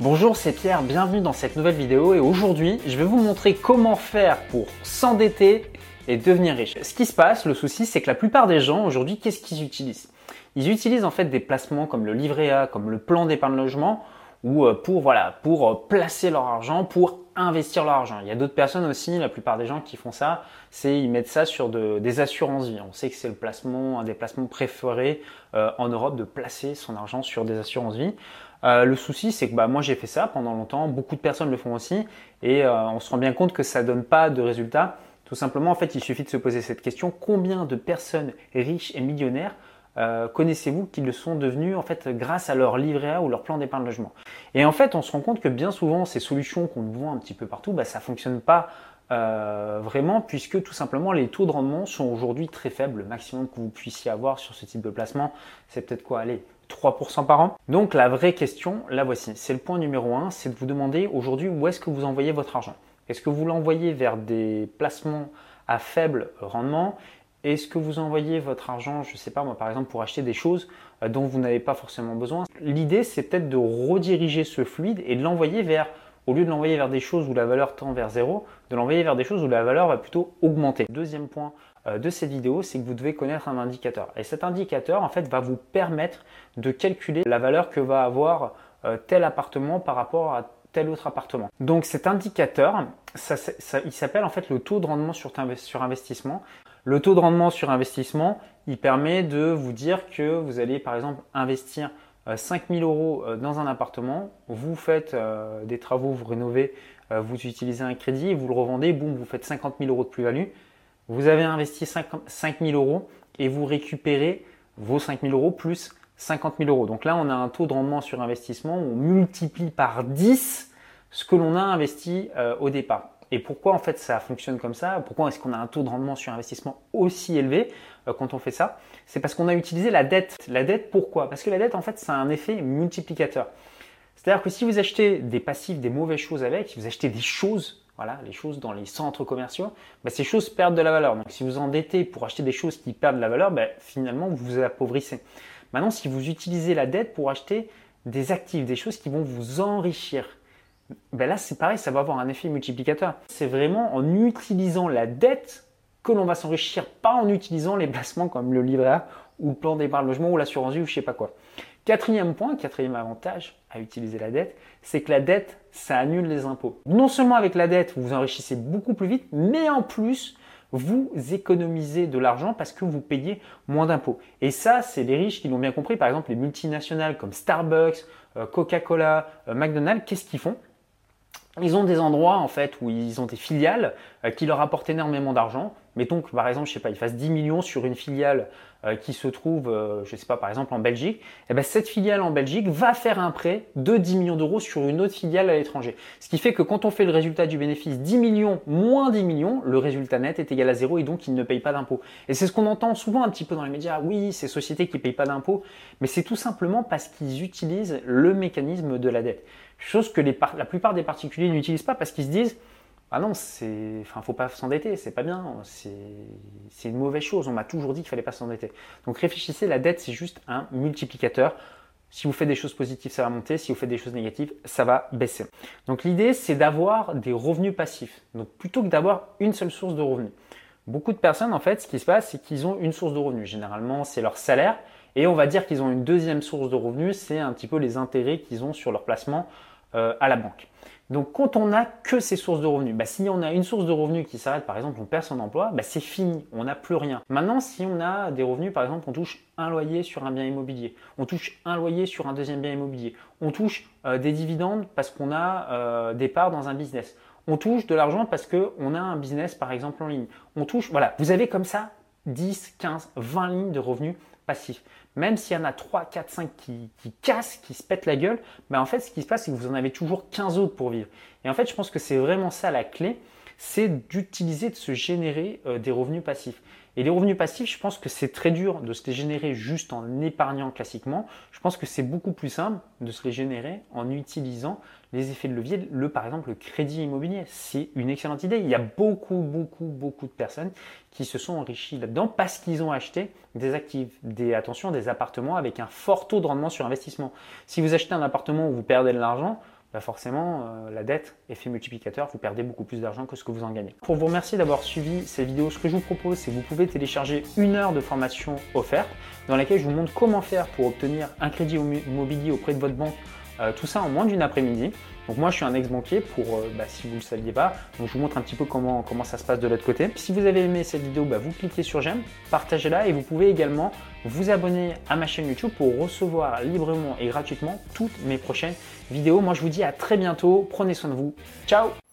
Bonjour, c'est Pierre, bienvenue dans cette nouvelle vidéo et aujourd'hui je vais vous montrer comment faire pour s'endetter et devenir riche. Ce qui se passe, le souci, c'est que la plupart des gens aujourd'hui, qu'est-ce qu'ils utilisent? Ils utilisent en fait des placements comme le livret A, comme le plan d'épargne logement ou euh, pour voilà, pour euh, placer leur argent, pour investir leur argent. Il y a d'autres personnes aussi, la plupart des gens qui font ça, c'est ils mettent ça sur des assurances vie. On sait que c'est le placement, un des placements préférés euh, en Europe de placer son argent sur des assurances vie. Le souci, c'est que bah, moi j'ai fait ça pendant longtemps, beaucoup de personnes le font aussi, et on se rend bien compte que ça donne pas de résultats. Tout simplement, en fait, il suffit de se poser cette question. Combien de personnes riches et millionnaires euh, connaissez-vous qu'ils le sont devenus en fait grâce à leur livret A ou leur plan d'épargne logement? Et en fait, on se rend compte que bien souvent, ces solutions qu'on voit un petit peu partout, bah, ça fonctionne pas euh, vraiment puisque tout simplement les taux de rendement sont aujourd'hui très faibles. Le maximum que vous puissiez avoir sur ce type de placement, c'est peut-être quoi? Allez, 3% par an. Donc la vraie question, la voici. C'est le point numéro 1, c'est de vous demander aujourd'hui où est-ce que vous envoyez votre argent? Est-ce que vous l'envoyez vers des placements à faible rendement? Est-ce que vous envoyez votre argent, je ne sais pas moi par exemple, pour acheter des choses euh, dont vous n'avez pas forcément besoin? L'idée c'est peut-être de rediriger ce fluide et de l'envoyer vers, au lieu de l'envoyer vers des choses où la valeur tend vers zéro, de l'envoyer vers des choses où la valeur va plutôt augmenter. Deuxième point de cette vidéo, c'est que vous devez connaître un indicateur. Et cet indicateur en fait va vous permettre de calculer la valeur que va avoir euh, tel appartement par rapport à tel autre appartement. Donc cet indicateur, il s'appelle en fait le taux de rendement sur, sur investissement. Le taux de rendement sur investissement, il permet de vous dire que vous allez par exemple investir 5000 euh, euros euh, dans un appartement, vous faites euh, des travaux, vous rénovez, vous utilisez un crédit, vous le revendez, boum, vous faites 50 000 euros de plus-value. Vous avez investi 5000 euros et vous récupérez vos 5000 euros plus 50 000 euros. Donc là, on a un taux de rendement sur investissement où on multiplie par 10 ce que l'on a investi au départ. Et pourquoi en fait ça fonctionne comme ça? Pourquoi est-ce qu'on a un taux de rendement sur investissement aussi élevé euh, quand on fait ça? C'est parce qu'on a utilisé la dette. La dette pourquoi? Parce que la dette en fait ça a un effet multiplicateur. C'est-à-dire que si vous achetez des passifs, des mauvaises choses avec, si vous achetez des choses, voilà, les choses dans les centres commerciaux, bah, ces choses perdent de la valeur. Donc si vous endettez pour acheter des choses qui perdent de la valeur, bah, finalement vous vous appauvrissez. Maintenant si vous utilisez la dette pour acheter des actifs, des choses qui vont vous enrichir, ben là c'est pareil, ça va avoir un effet multiplicateur. C'est vraiment en utilisant la dette que l'on va s'enrichir, pas en utilisant les placements comme le livret A ou le plan d'épargne logement ou l'assurance vie ou je sais pas quoi. Quatrième point, quatrième avantage à utiliser la dette, c'est que la dette, ça annule les impôts. Non seulement avec la dette, vous vous enrichissez beaucoup plus vite, mais en plus, vous économisez de l'argent parce que vous payez moins d'impôts. Et ça, c'est les riches qui l'ont bien compris. Par exemple, les multinationales comme Starbucks, euh, Coca-Cola, euh, McDonald's, qu'est-ce qu'ils font? Ils ont des endroits en fait où ils ont des filiales qui leur apportent énormément d'argent. Mettons que par exemple, je sais pas, ils fassent 10 millions sur une filiale euh, qui se trouve, euh, je sais pas, par exemple en Belgique. Et eh ben cette filiale en Belgique va faire un prêt de 10 millions d'euros sur une autre filiale à l'étranger. Ce qui fait que quand on fait le résultat du bénéfice 10 millions moins 10 millions, le résultat net est égal à zéro et donc ils ne payent pas d'impôts. Et c'est ce qu'on entend souvent un petit peu dans les médias. Oui, ces sociétés qui payent pas d'impôts, mais c'est tout simplement parce qu'ils utilisent le mécanisme de la dette. Chose que la plupart des particuliers n'utilisent pas parce qu'ils se disent ah non, c'est, enfin, faut pas s'endetter, c'est pas bien, c'est une mauvaise chose. On m'a toujours dit qu'il fallait pas s'endetter. Donc réfléchissez, la dette c'est juste un multiplicateur. Si vous faites des choses positives, ça va monter. Si vous faites des choses négatives, ça va baisser. Donc l'idée, c'est d'avoir des revenus passifs. Donc plutôt que d'avoir une seule source de revenus. Beaucoup de personnes, en fait, ce qui se passe, c'est qu'ils ont une source de revenus. Généralement, c'est leur salaire. Et on va dire qu'ils ont une deuxième source de revenus, c'est un petit peu les intérêts qu'ils ont sur leur placement euh, à la banque. Donc quand on n'a que ces sources de revenus, bah, si on a une source de revenus qui s'arrête, par exemple on perd son emploi, bah, c'est fini, on n'a plus rien. Maintenant si on a des revenus, par exemple on touche un loyer sur un bien immobilier, on touche un loyer sur un deuxième bien immobilier, on touche euh, des dividendes parce qu'on a euh, des parts dans un business, on touche de l'argent parce qu'on a un business par exemple en ligne, on touche, voilà, vous avez comme ça 10, 15, 20 lignes de revenus passifs. Même s'il y en a 3, 4, 5 qui, cassent, qui se pètent la gueule, en fait, ce qui se passe, c'est que vous en avez toujours 15 autres pour vivre. Et en fait, je pense que c'est vraiment ça la clé, c'est d'utiliser, de se générer euh, des revenus passifs. Et les revenus passifs, je pense que c'est très dur de se les générer juste en épargnant classiquement. Je pense que c'est beaucoup plus simple de se les générer en utilisant les effets de levier. Le, par exemple, le crédit immobilier, c'est une excellente idée. Il y a beaucoup, beaucoup, beaucoup de personnes qui se sont enrichies là-dedans parce qu'ils ont acheté des actifs, des, attention, des appartements avec un fort taux de rendement sur investissement. Si vous achetez un appartement où vous perdez de l'argent, bah forcément, euh, la dette, effet multiplicateur, vous perdez beaucoup plus d'argent que ce que vous en gagnez. Pour vous remercier d'avoir suivi ces vidéos, ce que je vous propose, c'est que vous pouvez télécharger une heure de formation offerte dans laquelle je vous montre comment faire pour obtenir un crédit immobilier auprès de votre banque euh, tout ça en moins d'une après-midi. Donc moi je suis un ex-banquier pour, euh, bah, si vous ne le saviez pas, donc je vous montre un petit peu comment, comment ça se passe de l'autre côté. Si vous avez aimé cette vidéo, bah, vous cliquez sur j'aime, partagez-la et vous pouvez également vous abonner à ma chaîne YouTube pour recevoir librement et gratuitement toutes mes prochaines vidéos. Moi je vous dis à très bientôt, prenez soin de vous, ciao